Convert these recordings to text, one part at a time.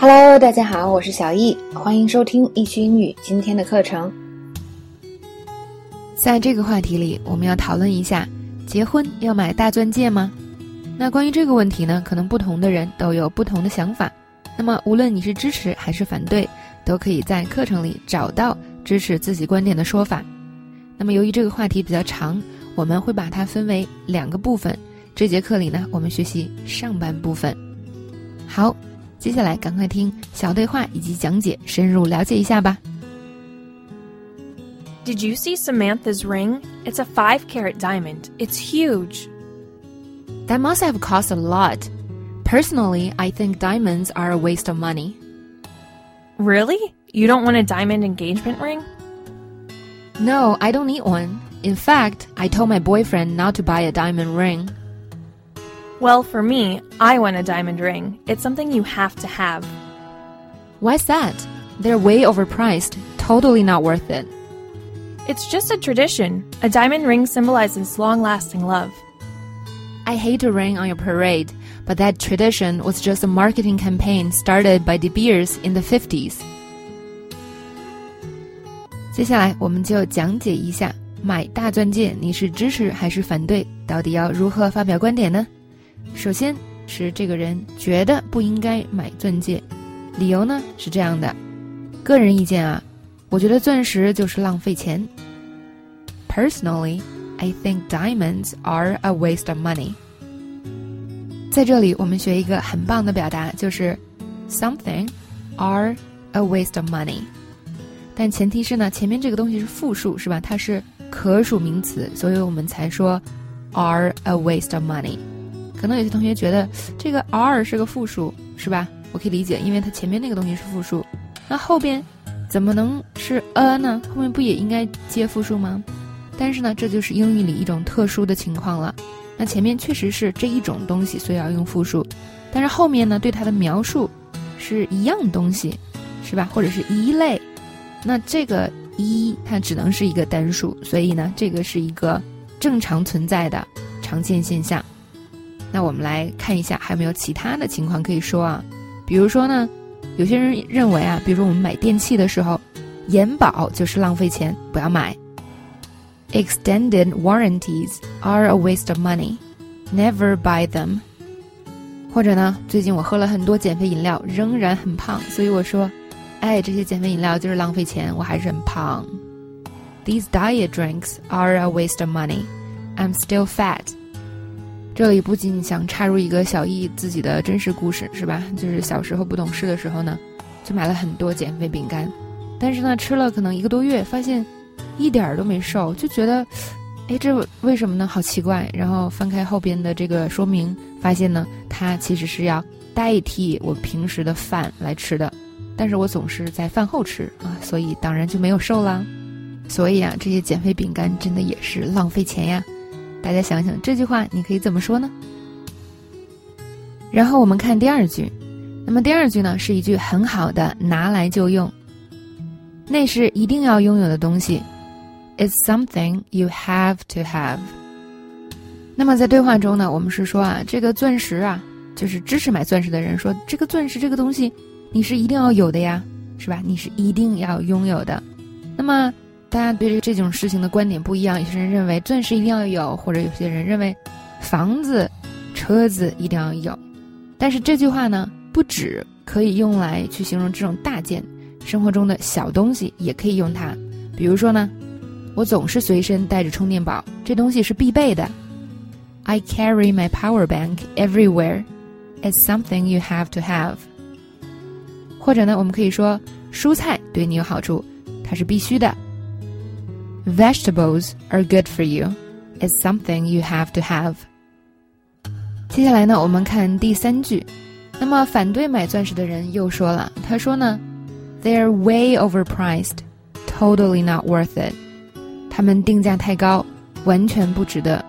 Hello，大家好，我是小易，欢迎收听易趣英语今天的课程。在这个话题里，我们要讨论一下：结婚要买大钻戒吗？那关于这个问题呢，可能不同的人都有不同的想法。那么，无论你是支持还是反对，都可以在课程里找到支持自己观点的说法。那么，由于这个话题比较长，我们会把它分为两个部分。这节课里呢，我们学习上半部分。好。接下来，赶快听小对话以及讲解，深入了解一下吧。Did you see Samantha's ring? It's a five carat diamond. It's huge. That must have cost a lot. Personally, I think diamonds are a waste of money. Really? You don't want a diamond engagement ring? No, I don't need one. In fact, I told my boyfriend not to buy a diamond ring. Well, for me, I want a diamond ring. It's something you have to have. Why's that? They're way overpriced. Totally not worth it. It's just a tradition. A diamond ring symbolizes long lasting love. I hate to rain on your parade, but that tradition was just a marketing campaign started by De Beers in the 50s. 接下来，我们就讲解一下买大钻戒，你是支持还是反对？到底要如何发表观点呢？ 首先是这个人觉得不应该买钻戒，理由呢是这样的：个人意见啊，我觉得钻石就是浪费钱。Personally, I think diamonds are a waste of money。在这里，我们学一个很棒的表达，就是 something are a waste of money。但前提是呢，前面这个东西是复数，是吧？它是可数名词，所以我们才说 are a waste of money。可能有些同学觉得这个 r 是个复数，是吧？我可以理解，因为它前面那个东西是复数，那后边怎么能是 a 呢？后面不也应该接复数吗？但是呢，这就是英语里一种特殊的情况了。那前面确实是这一种东西，所以要用复数，但是后面呢，对它的描述是一样东西，是吧？或者是一类，那这个一它只能是一个单数，所以呢，这个是一个正常存在的常见现象。那我们来看一下，还有没有其他的情况可以说啊？比如说呢，有些人认为啊，比如我们买电器的时候，延保就是浪费钱，不要买。Extended warranties are a waste of money. Never buy them. 或者呢，最近我喝了很多减肥饮料，仍然很胖，所以我说，哎，这些减肥饮料就是浪费钱，我还是很胖。These diet drinks are a waste of money. I'm still fat. 这里不仅想插入一个小易自己的真实故事，是吧？就是小时候不懂事的时候呢，就买了很多减肥饼干，但是呢，吃了可能一个多月，发现一点儿都没瘦，就觉得，哎，这为什么呢？好奇怪。然后翻开后边的这个说明，发现呢，它其实是要代替我平时的饭来吃的，但是我总是在饭后吃啊，所以当然就没有瘦啦。所以啊，这些减肥饼干真的也是浪费钱呀。大家想想这句话，你可以怎么说呢？然后我们看第二句，那么第二句呢是一句很好的拿来就用，那是一定要拥有的东西，It's something you have to have。那么在对话中呢，我们是说啊，这个钻石啊，就是支持买钻石的人说，这个钻石这个东西你是一定要有的呀，是吧？你是一定要拥有的。那么。大家对于这种事情的观点不一样，有些人认为钻石一定要有，或者有些人认为房子、车子一定要有。但是这句话呢，不止可以用来去形容这种大件，生活中的小东西也可以用它。比如说呢，我总是随身带着充电宝，这东西是必备的。I carry my power bank everywhere. It's something you have to have. 或者呢，我们可以说蔬菜对你有好处，它是必须的。Vegetables are good for you. It's something you have to have. 接下来呢，我们看第三句。那么反对买钻石的人又说了，他说呢，They're way overpriced, totally not worth it. 他们定价太高，完全不值得。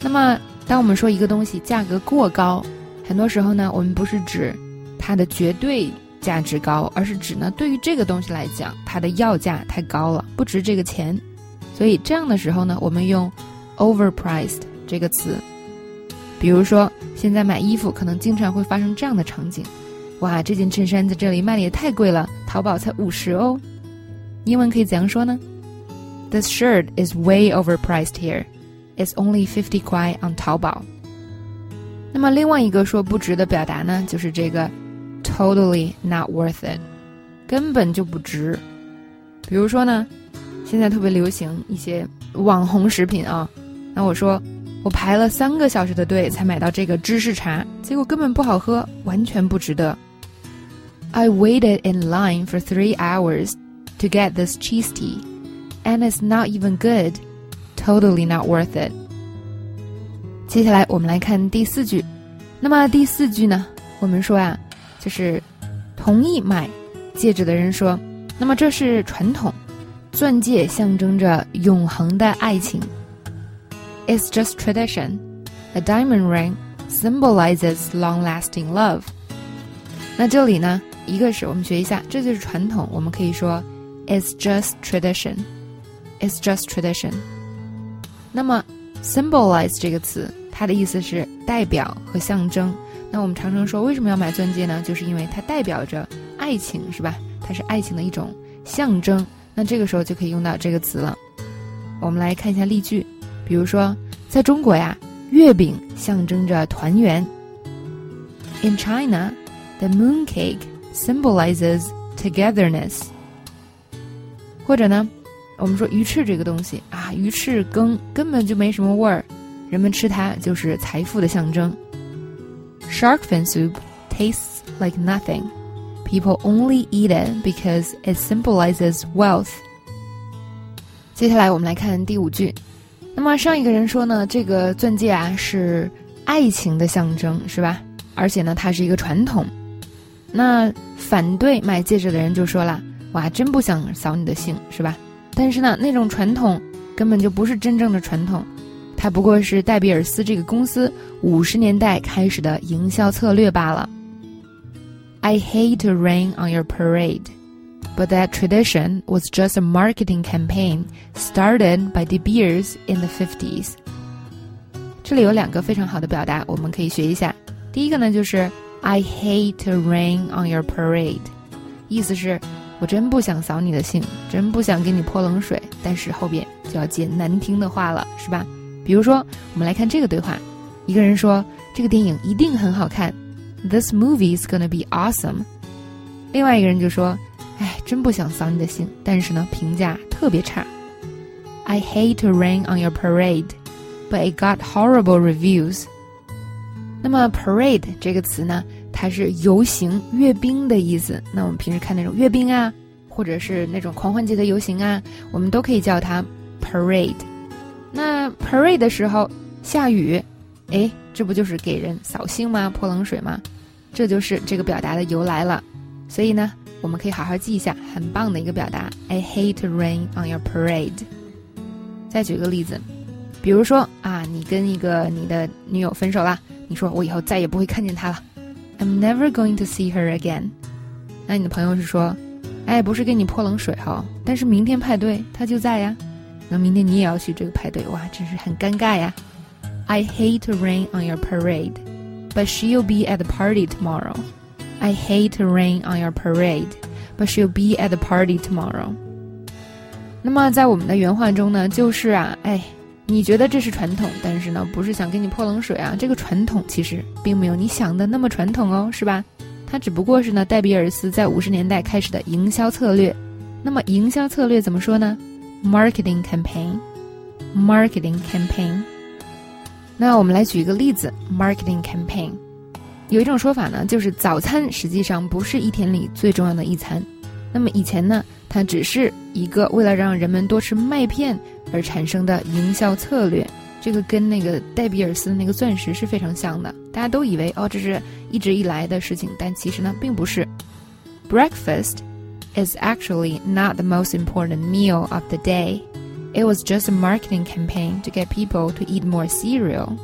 那么，当我们说一个东西价格过高，很多时候呢，我们不是指它的绝对。价值高，而是指呢，对于这个东西来讲，它的要价太高了，不值这个钱。所以这样的时候呢，我们用 overpriced 这个词。比如说，现在买衣服可能经常会发生这样的场景：哇，这件衬衫在这里卖的也太贵了，淘宝才五十哦。英文可以怎样说呢？This shirt is way overpriced here. It's only fifty kuai on 淘宝。那么另外一个说不值的表达呢，就是这个 totally not worth it，根本就不值。比如说呢，现在特别流行一些网红食品啊，那我说我排了三个小时的队才买到这个芝士茶，结果根本不好喝，完全不值得。I waited in line for three hours to get this cheese tea, and it's not even good. Totally not worth it。接下来我们来看第四句。那么第四句呢？我们说啊，就是同意买戒指的人说，那么这是传统，钻戒象征着永恒的爱情。It's just tradition. A diamond ring symbolizes long-lasting love. 那这里呢，一个是我们学一下，这就是传统，我们可以说 It's just tradition. It's just tradition. 那么，symbolize 这个词，它的意思是代表和象征。那我们常常说，为什么要买钻戒呢？就是因为它代表着爱情，是吧？它是爱情的一种象征。那这个时候就可以用到这个词了。我们来看一下例句，比如说，在中国呀，月饼象征着团圆。In China, the mooncake symbolizes togetherness。或者呢？我们说鱼翅这个东西啊，鱼翅羹根本就没什么味儿，人们吃它就是财富的象征。Shark fin soup tastes like nothing. People only eat it because it symbolizes wealth. 接下来我们来看第五句。那么上一个人说呢，这个钻戒啊是爱情的象征，是吧？而且呢，它是一个传统。那反对买戒指的人就说了：“哇，真不想扫你的兴，是吧？”但是呢，那种传统根本就不是真正的传统，它不过是戴比尔斯这个公司五十年代开始的营销策略罢了。I hate to rain on your parade, but that tradition was just a marketing campaign started by De Beers in the fifties. 这里有两个非常好的表达，我们可以学一下。第一个呢，就是 I hate to rain on your parade，意思是。我真不想扫你的兴，真不想给你泼冷水，但是后边就要接难听的话了，是吧？比如说，我们来看这个对话，一个人说这个电影一定很好看，This movie is gonna be awesome。另外一个人就说，哎，真不想扫你的兴，但是呢，评价特别差。I hate to rain on your parade, but it got horrible reviews。那么 parade 这个词呢？它是游行、阅兵的意思。那我们平时看那种阅兵啊，或者是那种狂欢节的游行啊，我们都可以叫它 parade。那 parade 的时候下雨，哎，这不就是给人扫兴吗？泼冷水吗？这就是这个表达的由来了。所以呢，我们可以好好记一下，很棒的一个表达。I hate rain on your parade。再举个例子，比如说啊，你跟一个你的女友分手了，你说我以后再也不会看见她了。I'm never going to see her again。那你的朋友是说，哎，不是给你泼冷水哈，但是明天派对他就在呀。那明天你也要去这个派对，哇，真是很尴尬呀。I hate rain on your parade, but she'll be at the party tomorrow. I hate rain on your parade, but she'll be at the party tomorrow. 那么在我们的原话中呢，就是啊，哎。你觉得这是传统，但是呢，不是想给你泼冷水啊。这个传统其实并没有你想的那么传统哦，是吧？它只不过是呢，戴比尔斯在五十年代开始的营销策略。那么营销策略怎么说呢？Marketing campaign，marketing campaign。那我们来举一个例子，marketing campaign。有一种说法呢，就是早餐实际上不是一天里最重要的一餐。那么以前呢，它只是一个为了让人们多吃麦片。而产生的营销策略，这个跟那个戴比尔斯的那个钻石是非常像的。大家都以为哦，这是一直以来的事情，但其实呢，并不是。Breakfast is actually not the most important meal of the day. It was just a marketing campaign to get people to eat more cereal.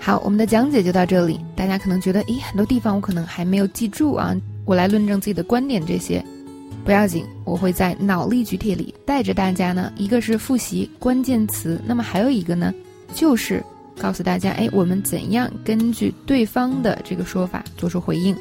好，我们的讲解就到这里。大家可能觉得，咦，很多地方我可能还没有记住啊。我来论证自己的观点，这些。不要紧，我会在脑力举铁里带着大家呢。一个是复习关键词，那么还有一个呢，就是告诉大家，哎，我们怎样根据对方的这个说法做出回应。